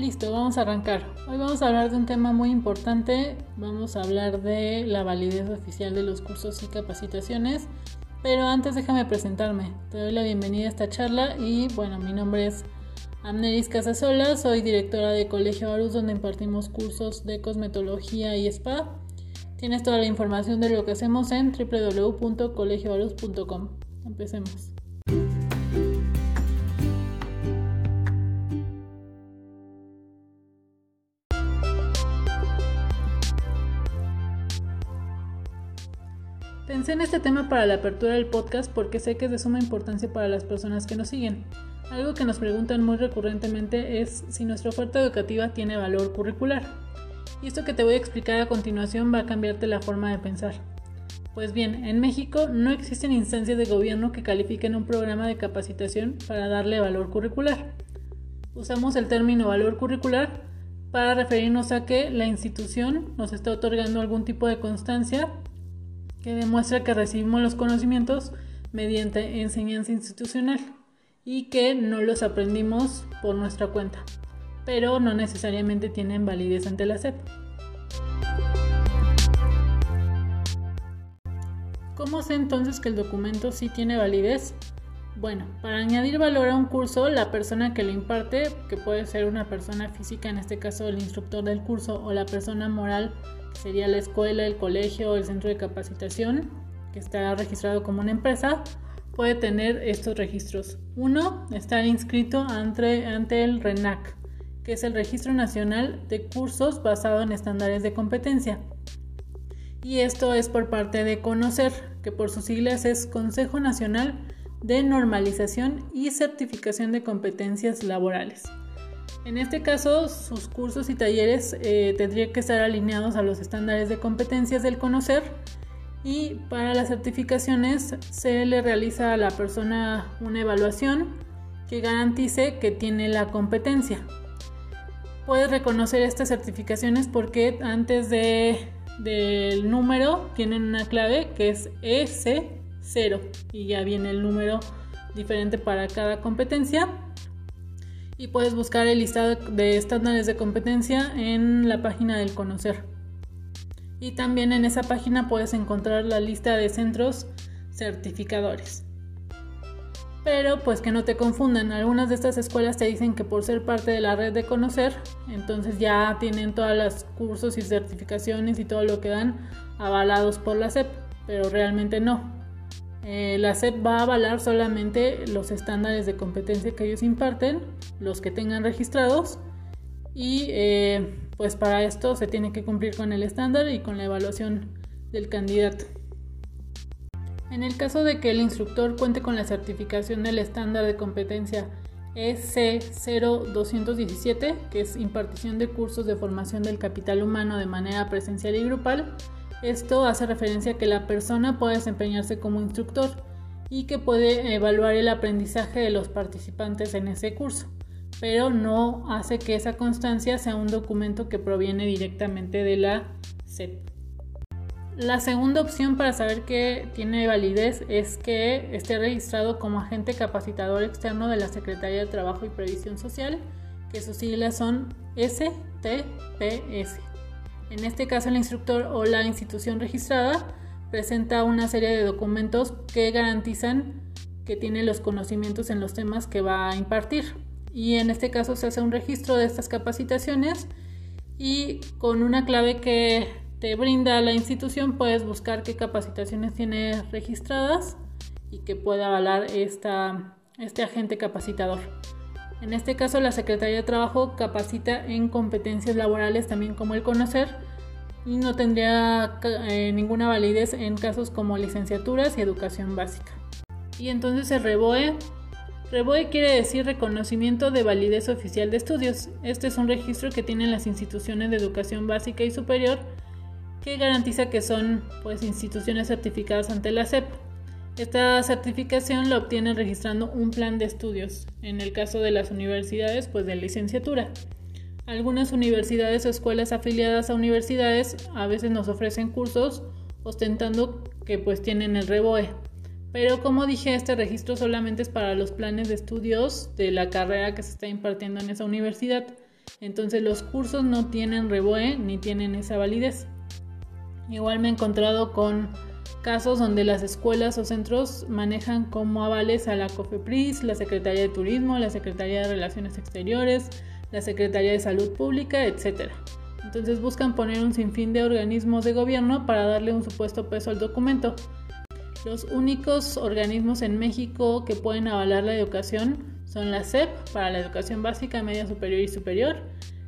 Listo, vamos a arrancar. Hoy vamos a hablar de un tema muy importante. Vamos a hablar de la validez oficial de los cursos y capacitaciones. Pero antes déjame presentarme. Te doy la bienvenida a esta charla y bueno, mi nombre es Amneris Casasola, soy directora de Colegio Arus donde impartimos cursos de cosmetología y spa. Tienes toda la información de lo que hacemos en www.colegioarus.com. Empecemos. Pensé en este tema para la apertura del podcast porque sé que es de suma importancia para las personas que nos siguen. Algo que nos preguntan muy recurrentemente es si nuestra oferta educativa tiene valor curricular. Y esto que te voy a explicar a continuación va a cambiarte la forma de pensar. Pues bien, en México no existen instancias de gobierno que califiquen un programa de capacitación para darle valor curricular. Usamos el término valor curricular para referirnos a que la institución nos está otorgando algún tipo de constancia que demuestra que recibimos los conocimientos mediante enseñanza institucional y que no los aprendimos por nuestra cuenta, pero no necesariamente tienen validez ante la SEP. ¿Cómo sé entonces que el documento sí tiene validez? Bueno, para añadir valor a un curso, la persona que lo imparte, que puede ser una persona física, en este caso el instructor del curso, o la persona moral sería la escuela, el colegio, el centro de capacitación, que está registrado como una empresa, puede tener estos registros. Uno, estar inscrito ante, ante el RENAC, que es el Registro Nacional de Cursos basado en estándares de competencia. Y esto es por parte de Conocer, que por sus siglas es Consejo Nacional de Normalización y Certificación de Competencias Laborales. En este caso, sus cursos y talleres eh, tendrían que estar alineados a los estándares de competencias del conocer y para las certificaciones se le realiza a la persona una evaluación que garantice que tiene la competencia. Puedes reconocer estas certificaciones porque antes del número tienen una clave que es EC0 y ya viene el número diferente para cada competencia y puedes buscar el listado de estándares de competencia en la página del Conocer. Y también en esa página puedes encontrar la lista de centros certificadores. Pero pues que no te confundan, algunas de estas escuelas te dicen que por ser parte de la red de conocer, entonces ya tienen todos los cursos y certificaciones y todo lo que dan avalados por la SEP, pero realmente no. Eh, la SEP va a avalar solamente los estándares de competencia que ellos imparten, los que tengan registrados, y eh, pues para esto se tiene que cumplir con el estándar y con la evaluación del candidato. En el caso de que el instructor cuente con la certificación del estándar de competencia EC0217, que es impartición de cursos de formación del capital humano de manera presencial y grupal, esto hace referencia a que la persona puede desempeñarse como instructor y que puede evaluar el aprendizaje de los participantes en ese curso, pero no hace que esa constancia sea un documento que proviene directamente de la SEP. La segunda opción para saber que tiene validez es que esté registrado como agente capacitador externo de la Secretaría de Trabajo y Previsión Social, que sus siglas son STPS. En este caso, el instructor o la institución registrada presenta una serie de documentos que garantizan que tiene los conocimientos en los temas que va a impartir. Y en este caso se hace un registro de estas capacitaciones y con una clave que te brinda la institución puedes buscar qué capacitaciones tiene registradas y que pueda avalar esta, este agente capacitador. En este caso, la Secretaría de Trabajo capacita en competencias laborales también como el conocer y no tendría eh, ninguna validez en casos como licenciaturas y educación básica. Y entonces el REBOE. REBOE quiere decir reconocimiento de validez oficial de estudios. Este es un registro que tienen las instituciones de educación básica y superior que garantiza que son pues, instituciones certificadas ante la SEP. Esta certificación la obtienen registrando un plan de estudios, en el caso de las universidades, pues de licenciatura. Algunas universidades o escuelas afiliadas a universidades a veces nos ofrecen cursos ostentando que pues tienen el REBOE. Pero como dije, este registro solamente es para los planes de estudios de la carrera que se está impartiendo en esa universidad Entonces los cursos no tienen REBOE ni tienen esa validez. Igual me he encontrado con casos donde las escuelas o centros manejan como avales a la COFEPRIS, la Secretaría de Turismo, la Secretaría de Relaciones Exteriores, la Secretaría de Salud Pública, etc. Entonces buscan poner un sinfín de organismos de gobierno para darle un supuesto peso al documento. Los únicos organismos en México que pueden avalar la educación son la SEP para la educación básica, media superior y superior,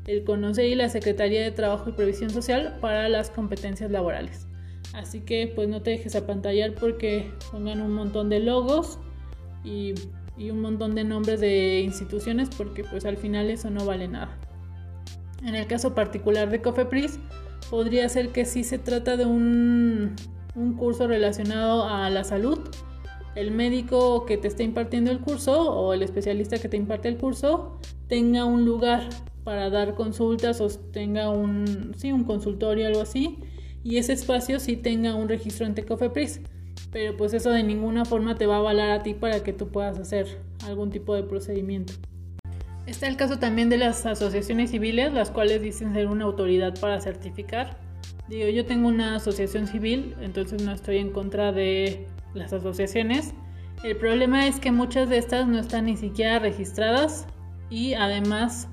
el CONOCE y la Secretaría de Trabajo y Previsión Social para las competencias laborales. Así que pues no te dejes apantallar porque pongan un montón de logos y, y un montón de nombres de instituciones porque pues al final eso no vale nada. En el caso particular de Cofepris, podría ser que sí se trata de un, un curso relacionado a la salud. El médico que te está impartiendo el curso o el especialista que te imparte el curso tenga un lugar para dar consultas o tenga un, sí, un consultorio algo así y ese espacio sí tenga un registro ante Cofepris. Pero pues eso de ninguna forma te va a avalar a ti para que tú puedas hacer algún tipo de procedimiento. Está el caso también de las asociaciones civiles, las cuales dicen ser una autoridad para certificar. Digo, yo tengo una asociación civil, entonces no estoy en contra de las asociaciones. El problema es que muchas de estas no están ni siquiera registradas y además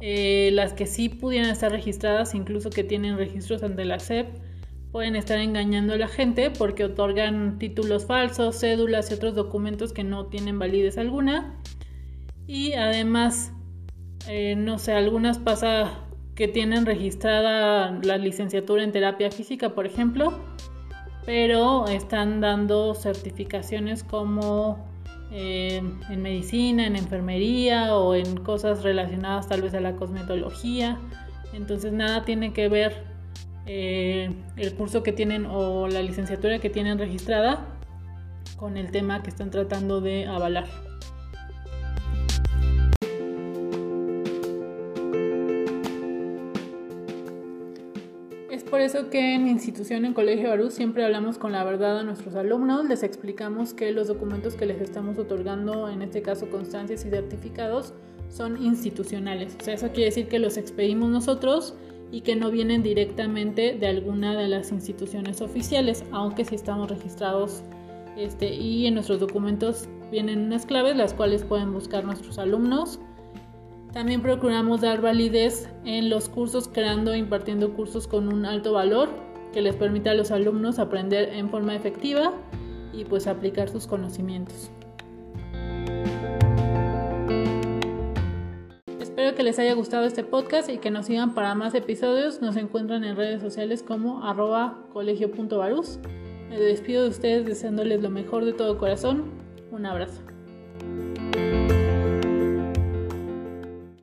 eh, las que sí pudieran estar registradas, incluso que tienen registros ante la SEP, pueden estar engañando a la gente porque otorgan títulos falsos, cédulas y otros documentos que no tienen validez alguna. Y además, eh, no sé, algunas pasa que tienen registrada la licenciatura en terapia física, por ejemplo, pero están dando certificaciones como en medicina, en enfermería o en cosas relacionadas tal vez a la cosmetología. Entonces nada tiene que ver eh, el curso que tienen o la licenciatura que tienen registrada con el tema que están tratando de avalar. Por eso que en institución, en Colegio Barú, siempre hablamos con la verdad a nuestros alumnos, les explicamos que los documentos que les estamos otorgando, en este caso constancias y certificados, son institucionales. O sea, eso quiere decir que los expedimos nosotros y que no vienen directamente de alguna de las instituciones oficiales, aunque sí estamos registrados este, y en nuestros documentos vienen unas claves las cuales pueden buscar nuestros alumnos también procuramos dar validez en los cursos, creando e impartiendo cursos con un alto valor que les permita a los alumnos aprender en forma efectiva y pues aplicar sus conocimientos. Espero que les haya gustado este podcast y que nos sigan para más episodios. Nos encuentran en redes sociales como arroba colegio.barus. Me despido de ustedes deseándoles lo mejor de todo corazón. Un abrazo.